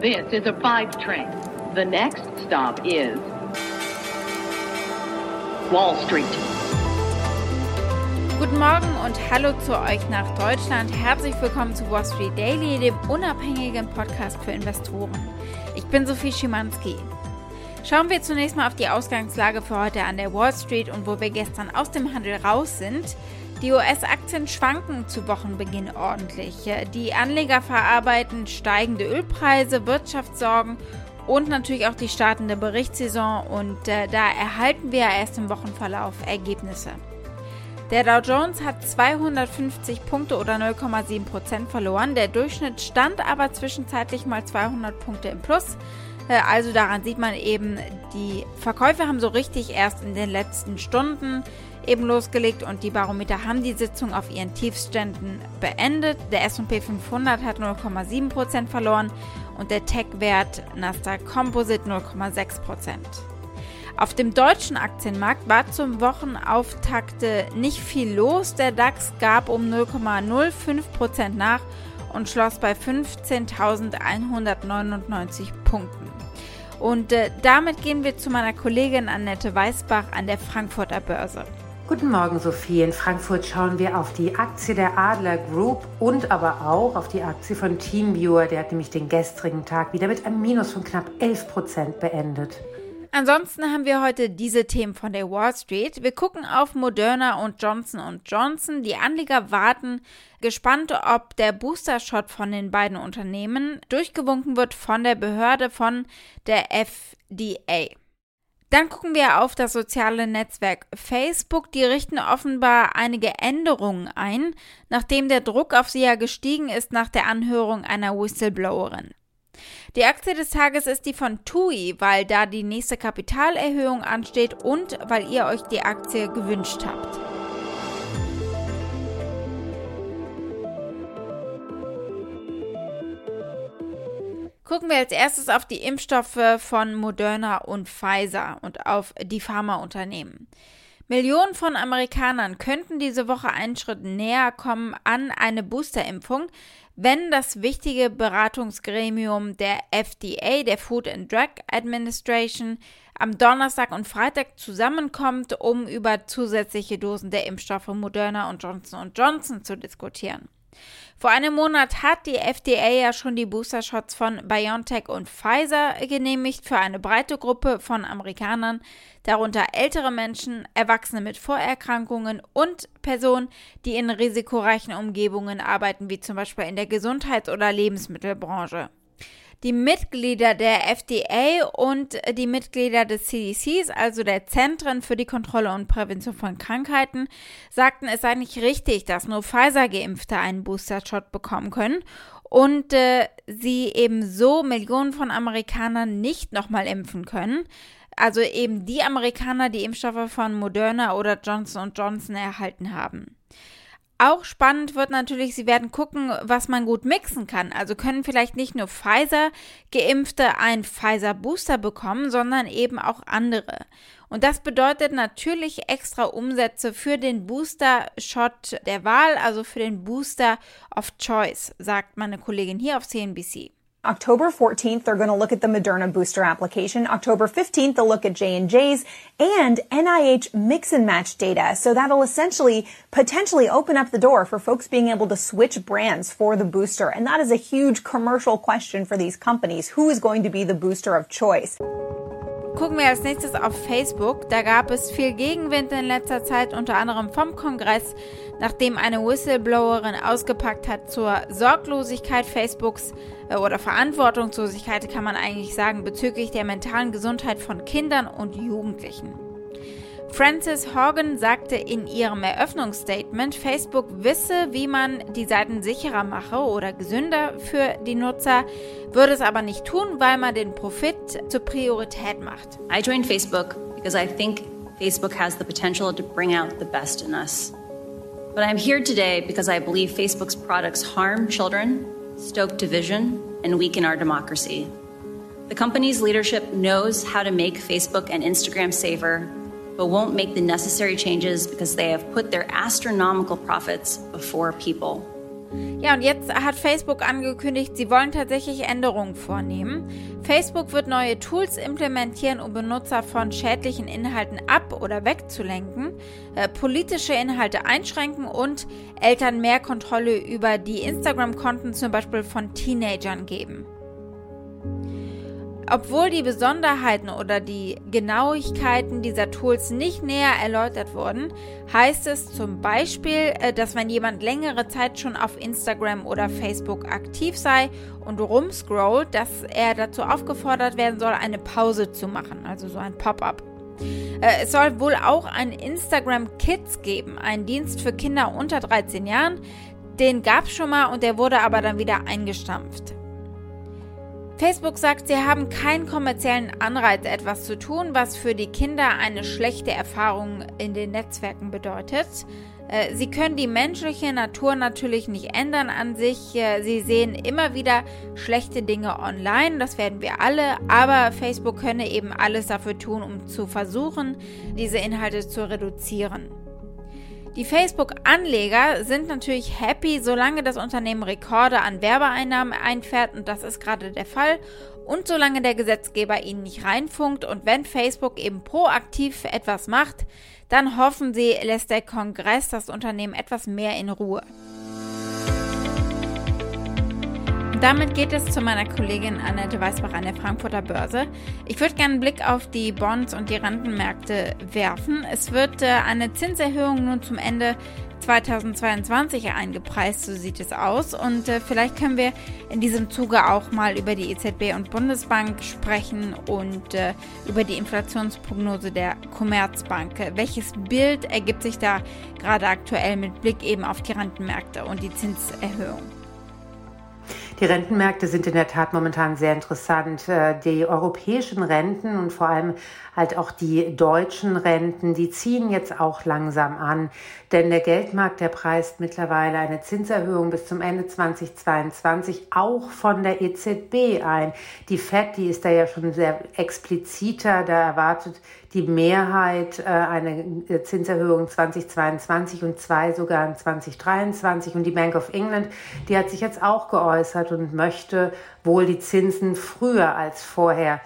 This is a five train. The next stop is Wall Street. Guten Morgen und hallo zu euch nach Deutschland. Herzlich willkommen zu Wall Street Daily, dem unabhängigen Podcast für Investoren. Ich bin Sophie Schimanski. Schauen wir zunächst mal auf die Ausgangslage für heute an der Wall Street und wo wir gestern aus dem Handel raus sind. Die US-Aktien schwanken zu Wochenbeginn ordentlich. Die Anleger verarbeiten steigende Ölpreise, Wirtschaftssorgen und natürlich auch die startende Berichtssaison und äh, da erhalten wir erst im Wochenverlauf Ergebnisse. Der Dow Jones hat 250 Punkte oder 0,7 Prozent verloren. Der Durchschnitt stand aber zwischenzeitlich mal 200 Punkte im Plus. Äh, also daran sieht man eben, die Verkäufe haben so richtig erst in den letzten Stunden eben losgelegt und die Barometer haben die Sitzung auf ihren Tiefständen beendet. Der S&P 500 hat 0,7% verloren und der Tech-Wert Nasdaq Composite 0,6%. Auf dem deutschen Aktienmarkt war zum Wochenauftakt nicht viel los. Der DAX gab um 0,05% nach und schloss bei 15.199 Punkten. Und äh, damit gehen wir zu meiner Kollegin Annette Weißbach an der Frankfurter Börse. Guten Morgen, Sophie. In Frankfurt schauen wir auf die Aktie der Adler Group und aber auch auf die Aktie von Teamviewer. Der hat nämlich den gestrigen Tag wieder mit einem Minus von knapp 11 Prozent beendet. Ansonsten haben wir heute diese Themen von der Wall Street. Wir gucken auf Moderna und Johnson Johnson. Die Anleger warten gespannt, ob der Booster-Shot von den beiden Unternehmen durchgewunken wird von der Behörde von der FDA. Dann gucken wir auf das soziale Netzwerk Facebook. Die richten offenbar einige Änderungen ein, nachdem der Druck auf sie ja gestiegen ist nach der Anhörung einer Whistleblowerin. Die Aktie des Tages ist die von TUI, weil da die nächste Kapitalerhöhung ansteht und weil ihr euch die Aktie gewünscht habt. Gucken wir als erstes auf die Impfstoffe von Moderna und Pfizer und auf die Pharmaunternehmen. Millionen von Amerikanern könnten diese Woche einen Schritt näher kommen an eine Boosterimpfung, wenn das wichtige Beratungsgremium der FDA, der Food and Drug Administration, am Donnerstag und Freitag zusammenkommt, um über zusätzliche Dosen der Impfstoffe Moderna und Johnson Johnson zu diskutieren. Vor einem Monat hat die FDA ja schon die Booster-Shots von BioNTech und Pfizer genehmigt für eine breite Gruppe von Amerikanern, darunter ältere Menschen, Erwachsene mit Vorerkrankungen und Personen, die in risikoreichen Umgebungen arbeiten, wie zum Beispiel in der Gesundheits- oder Lebensmittelbranche. Die Mitglieder der FDA und die Mitglieder des CDCs, also der Zentren für die Kontrolle und Prävention von Krankheiten, sagten, es sei nicht richtig, dass nur Pfizer-Geimpfte einen Booster-Shot bekommen können und äh, sie eben so Millionen von Amerikanern nicht nochmal impfen können. Also eben die Amerikaner, die Impfstoffe von Moderna oder Johnson Johnson erhalten haben. Auch spannend wird natürlich, sie werden gucken, was man gut mixen kann. Also können vielleicht nicht nur Pfizer-Geimpfte ein Pfizer-Booster bekommen, sondern eben auch andere. Und das bedeutet natürlich extra Umsätze für den Booster-Shot der Wahl, also für den Booster of Choice, sagt meine Kollegin hier auf CNBC. October 14th, they're going to look at the Moderna booster application. October 15th, they'll look at J&J's and NIH mix and match data. So that'll essentially potentially open up the door for folks being able to switch brands for the booster. And that is a huge commercial question for these companies. Who is going to be the booster of choice? Gucken wir als nächstes auf Facebook. Da gab es viel Gegenwind in letzter Zeit, unter anderem vom Kongress, nachdem eine Whistleblowerin ausgepackt hat zur Sorglosigkeit Facebooks äh, oder Verantwortungslosigkeit, kann man eigentlich sagen, bezüglich der mentalen Gesundheit von Kindern und Jugendlichen. Frances Horgan sagte in ihrem Eröffnungsstatement, Facebook wisse, wie man die Seiten sicherer mache oder gesünder für die Nutzer, würde es aber nicht tun, weil man den Profit zur Priorität macht. I joined Facebook because I think Facebook has the potential to bring out the best in us. But I'm here today because I believe Facebook's products harm children, stoke division, and weaken our democracy. The company's leadership knows how to make Facebook and Instagram safer but won't make the necessary changes because they have put their astronomical profits before people. Ja, und jetzt hat Facebook angekündigt, sie wollen tatsächlich Änderungen vornehmen. Facebook wird neue Tools implementieren, um Benutzer von schädlichen Inhalten ab- oder wegzulenken, äh, politische Inhalte einschränken und Eltern mehr Kontrolle über die Instagram-Konten zum Beispiel von Teenagern geben. Obwohl die Besonderheiten oder die Genauigkeiten dieser Tools nicht näher erläutert wurden, heißt es zum Beispiel, äh, dass wenn jemand längere Zeit schon auf Instagram oder Facebook aktiv sei und rumscrollt, dass er dazu aufgefordert werden soll, eine Pause zu machen, also so ein Pop-up. Äh, es soll wohl auch ein Instagram Kids geben, einen Dienst für Kinder unter 13 Jahren. Den gab es schon mal und der wurde aber dann wieder eingestampft. Facebook sagt, sie haben keinen kommerziellen Anreiz, etwas zu tun, was für die Kinder eine schlechte Erfahrung in den Netzwerken bedeutet. Äh, sie können die menschliche Natur natürlich nicht ändern an sich. Äh, sie sehen immer wieder schlechte Dinge online, das werden wir alle, aber Facebook könne eben alles dafür tun, um zu versuchen, diese Inhalte zu reduzieren. Die Facebook-Anleger sind natürlich happy, solange das Unternehmen Rekorde an Werbeeinnahmen einfährt und das ist gerade der Fall und solange der Gesetzgeber ihnen nicht reinfunkt und wenn Facebook eben proaktiv etwas macht, dann hoffen sie, lässt der Kongress das Unternehmen etwas mehr in Ruhe. Damit geht es zu meiner Kollegin Annette Weißbach an der Frankfurter Börse. Ich würde gerne einen Blick auf die Bonds und die Rentenmärkte werfen. Es wird äh, eine Zinserhöhung nun zum Ende 2022 eingepreist, so sieht es aus. Und äh, vielleicht können wir in diesem Zuge auch mal über die EZB und Bundesbank sprechen und äh, über die Inflationsprognose der Commerzbank. Welches Bild ergibt sich da gerade aktuell mit Blick eben auf die Rentenmärkte und die Zinserhöhung? Die Rentenmärkte sind in der Tat momentan sehr interessant. Äh, die europäischen Renten und vor allem halt auch die deutschen Renten, die ziehen jetzt auch langsam an. Denn der Geldmarkt, der preist mittlerweile eine Zinserhöhung bis zum Ende 2022 auch von der EZB ein. Die FED, die ist da ja schon sehr expliziter, da erwartet die Mehrheit äh, eine äh, Zinserhöhung 2022 und zwei sogar in 2023. Und die Bank of England, die hat sich jetzt auch geäußert und möchte wohl die Zinsen früher als vorher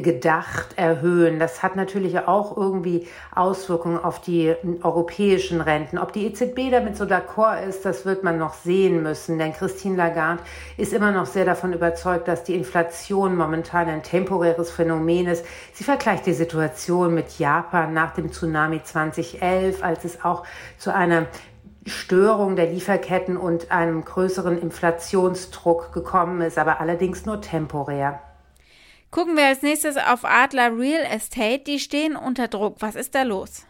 gedacht erhöhen. Das hat natürlich auch irgendwie Auswirkungen auf die europäischen Renten. Ob die EZB damit so d'accord ist, das wird man noch sehen müssen. Denn Christine Lagarde ist immer noch sehr davon überzeugt, dass die Inflation momentan ein temporäres Phänomen ist. Sie vergleicht die Situation mit Japan nach dem Tsunami 2011, als es auch zu einer Störung der Lieferketten und einem größeren Inflationsdruck gekommen ist, aber allerdings nur temporär. Gucken wir als nächstes auf Adler Real Estate. Die stehen unter Druck. Was ist da los?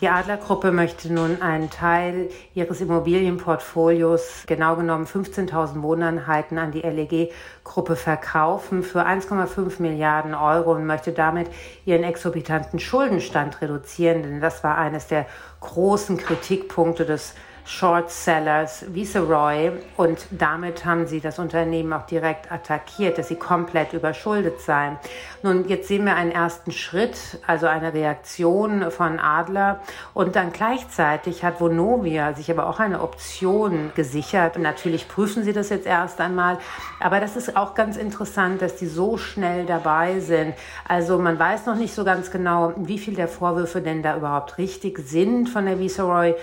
Die Adlergruppe möchte nun einen Teil ihres Immobilienportfolios, genau genommen 15.000 Wohneinheiten, an die LEG-Gruppe verkaufen für 1,5 Milliarden Euro und möchte damit ihren exorbitanten Schuldenstand reduzieren, denn das war eines der großen Kritikpunkte des Short Sellers Viceroy und damit haben sie das Unternehmen auch direkt attackiert, dass sie komplett überschuldet seien. Nun, jetzt sehen wir einen ersten Schritt, also eine Reaktion von Adler und dann gleichzeitig hat Vonovia sich aber auch eine Option gesichert. Natürlich prüfen sie das jetzt erst einmal, aber das ist auch ganz interessant, dass die so schnell dabei sind. Also man weiß noch nicht so ganz genau, wie viel der Vorwürfe denn da überhaupt richtig sind von der Viceroy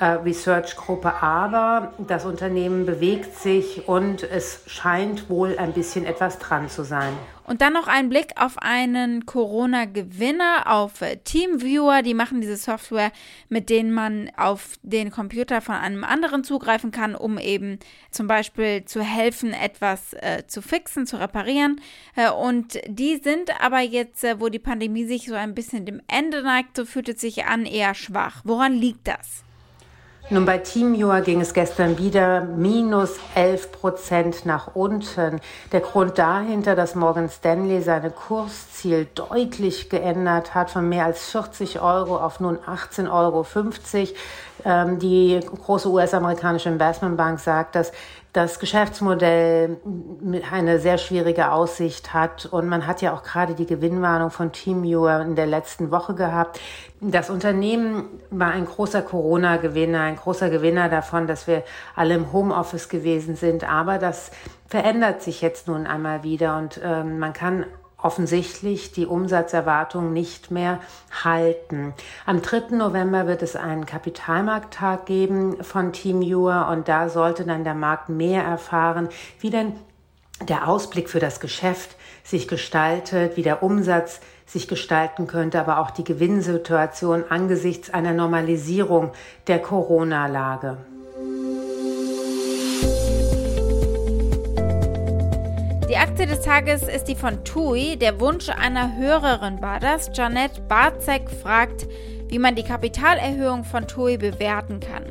Research-Gruppe, aber das Unternehmen bewegt sich und es scheint wohl ein bisschen etwas dran zu sein. Und dann noch ein Blick auf einen Corona-Gewinner, auf Teamviewer. Die machen diese Software, mit denen man auf den Computer von einem anderen zugreifen kann, um eben zum Beispiel zu helfen, etwas äh, zu fixen, zu reparieren. Äh, und die sind aber jetzt, äh, wo die Pandemie sich so ein bisschen dem Ende neigt, so fühlt es sich an, eher schwach. Woran liegt das? Nun, bei TeamViewer ging es gestern wieder minus 11 Prozent nach unten. Der Grund dahinter, dass Morgan Stanley seine Kursziel deutlich geändert hat, von mehr als 40 Euro auf nun 18,50 Euro. Ähm, die große US-amerikanische Investmentbank sagt, dass das Geschäftsmodell eine sehr schwierige Aussicht hat. Und man hat ja auch gerade die Gewinnwarnung von TeamViewer in der letzten Woche gehabt. Das Unternehmen war ein großer Corona-Gewinner, ein großer Gewinner davon, dass wir alle im Homeoffice gewesen sind. Aber das verändert sich jetzt nun einmal wieder und ähm, man kann offensichtlich die Umsatzerwartung nicht mehr halten. Am 3. November wird es einen Kapitalmarkttag geben von Team Teamviewer und da sollte dann der Markt mehr erfahren, wie denn der Ausblick für das Geschäft sich gestaltet, wie der Umsatz sich gestalten könnte, aber auch die Gewinnsituation angesichts einer Normalisierung der Corona-Lage. Aktie des Tages ist die von TUI. Der Wunsch einer Hörerin war das. Janette Barzek fragt, wie man die Kapitalerhöhung von TUI bewerten kann.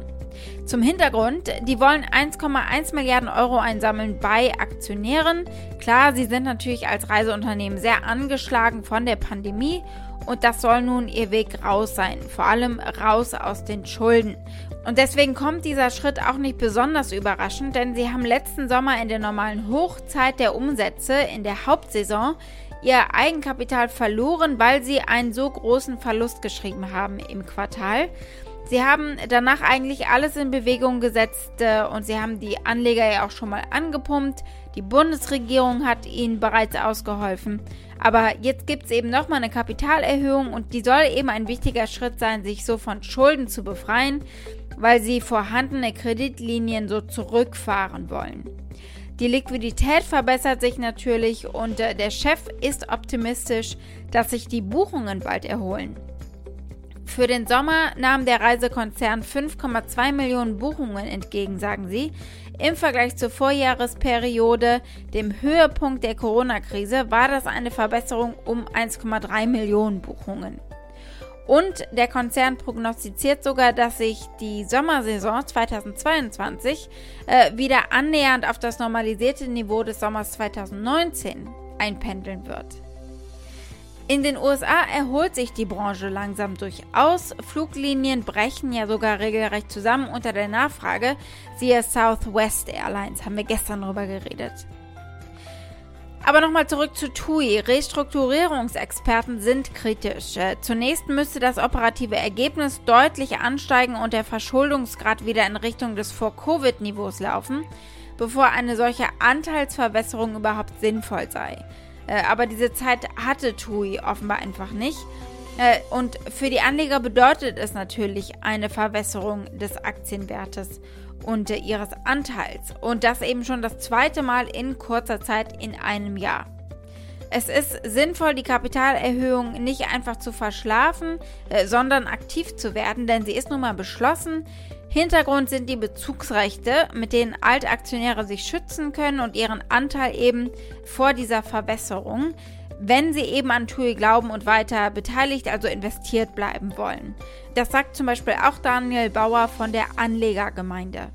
Zum Hintergrund, die wollen 1,1 Milliarden Euro einsammeln bei Aktionären. Klar, sie sind natürlich als Reiseunternehmen sehr angeschlagen von der Pandemie und das soll nun ihr Weg raus sein, vor allem raus aus den Schulden. Und deswegen kommt dieser Schritt auch nicht besonders überraschend, denn sie haben letzten Sommer in der normalen Hochzeit der Umsätze in der Hauptsaison ihr Eigenkapital verloren, weil sie einen so großen Verlust geschrieben haben im Quartal. Sie haben danach eigentlich alles in Bewegung gesetzt äh, und sie haben die Anleger ja auch schon mal angepumpt. Die Bundesregierung hat ihnen bereits ausgeholfen. Aber jetzt gibt es eben nochmal eine Kapitalerhöhung und die soll eben ein wichtiger Schritt sein, sich so von Schulden zu befreien weil sie vorhandene Kreditlinien so zurückfahren wollen. Die Liquidität verbessert sich natürlich und äh, der Chef ist optimistisch, dass sich die Buchungen bald erholen. Für den Sommer nahm der Reisekonzern 5,2 Millionen Buchungen entgegen, sagen sie. Im Vergleich zur Vorjahresperiode, dem Höhepunkt der Corona-Krise, war das eine Verbesserung um 1,3 Millionen Buchungen. Und der Konzern prognostiziert sogar, dass sich die Sommersaison 2022 äh, wieder annähernd auf das normalisierte Niveau des Sommers 2019 einpendeln wird. In den USA erholt sich die Branche langsam durchaus. Fluglinien brechen ja sogar regelrecht zusammen unter der Nachfrage. Siehe Southwest Airlines, haben wir gestern darüber geredet. Aber nochmal zurück zu TUI. Restrukturierungsexperten sind kritisch. Zunächst müsste das operative Ergebnis deutlich ansteigen und der Verschuldungsgrad wieder in Richtung des Vor-Covid-Niveaus laufen, bevor eine solche Anteilsverwässerung überhaupt sinnvoll sei. Äh, aber diese Zeit hatte TUI offenbar einfach nicht. Äh, und für die Anleger bedeutet es natürlich eine Verwässerung des Aktienwertes und ihres Anteils. Und das eben schon das zweite Mal in kurzer Zeit in einem Jahr. Es ist sinnvoll, die Kapitalerhöhung nicht einfach zu verschlafen, äh, sondern aktiv zu werden, denn sie ist nun mal beschlossen. Hintergrund sind die Bezugsrechte, mit denen Altaktionäre sich schützen können und ihren Anteil eben vor dieser Verbesserung, wenn sie eben an TUI glauben und weiter beteiligt, also investiert bleiben wollen. Das sagt zum Beispiel auch Daniel Bauer von der Anlegergemeinde.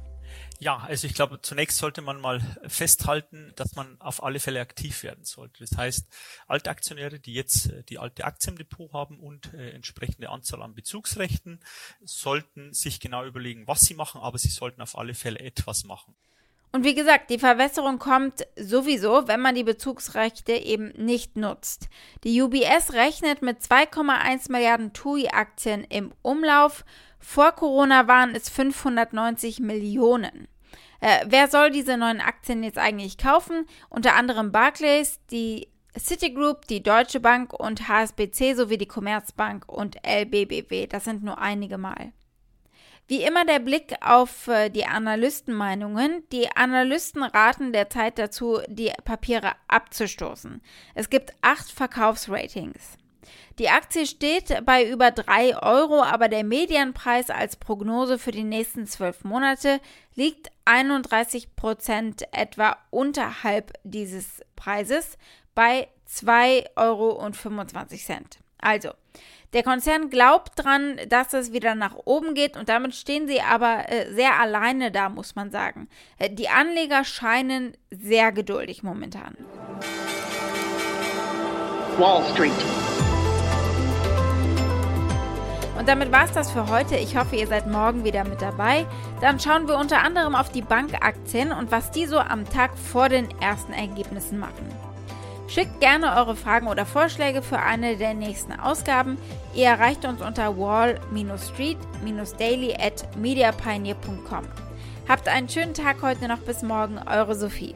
Ja, also ich glaube, zunächst sollte man mal festhalten, dass man auf alle Fälle aktiv werden sollte. Das heißt, alte Aktionäre, die jetzt äh, die alte Aktie im Depot haben und äh, entsprechende Anzahl an Bezugsrechten, sollten sich genau überlegen, was sie machen, aber sie sollten auf alle Fälle etwas machen. Und wie gesagt, die Verwässerung kommt sowieso, wenn man die Bezugsrechte eben nicht nutzt. Die UBS rechnet mit 2,1 Milliarden TUI-Aktien im Umlauf. Vor Corona waren es 590 Millionen. Äh, wer soll diese neuen Aktien jetzt eigentlich kaufen? Unter anderem Barclays, die Citigroup, die Deutsche Bank und HSBC sowie die Commerzbank und LBBW. Das sind nur einige Mal. Wie immer der Blick auf äh, die Analystenmeinungen. Die Analysten raten derzeit dazu, die Papiere abzustoßen. Es gibt acht Verkaufsratings. Die Aktie steht bei über 3 Euro, aber der Medianpreis als Prognose für die nächsten zwölf Monate liegt 31 Prozent etwa unterhalb dieses Preises bei 2,25 Euro. Also, der Konzern glaubt dran, dass es wieder nach oben geht und damit stehen sie aber äh, sehr alleine da, muss man sagen. Äh, die Anleger scheinen sehr geduldig momentan. Wall Street. Damit war es das für heute. Ich hoffe, ihr seid morgen wieder mit dabei. Dann schauen wir unter anderem auf die Bankaktien und was die so am Tag vor den ersten Ergebnissen machen. Schickt gerne eure Fragen oder Vorschläge für eine der nächsten Ausgaben. Ihr erreicht uns unter wall-street-daily at mediapioneer.com. Habt einen schönen Tag heute noch bis morgen, eure Sophie.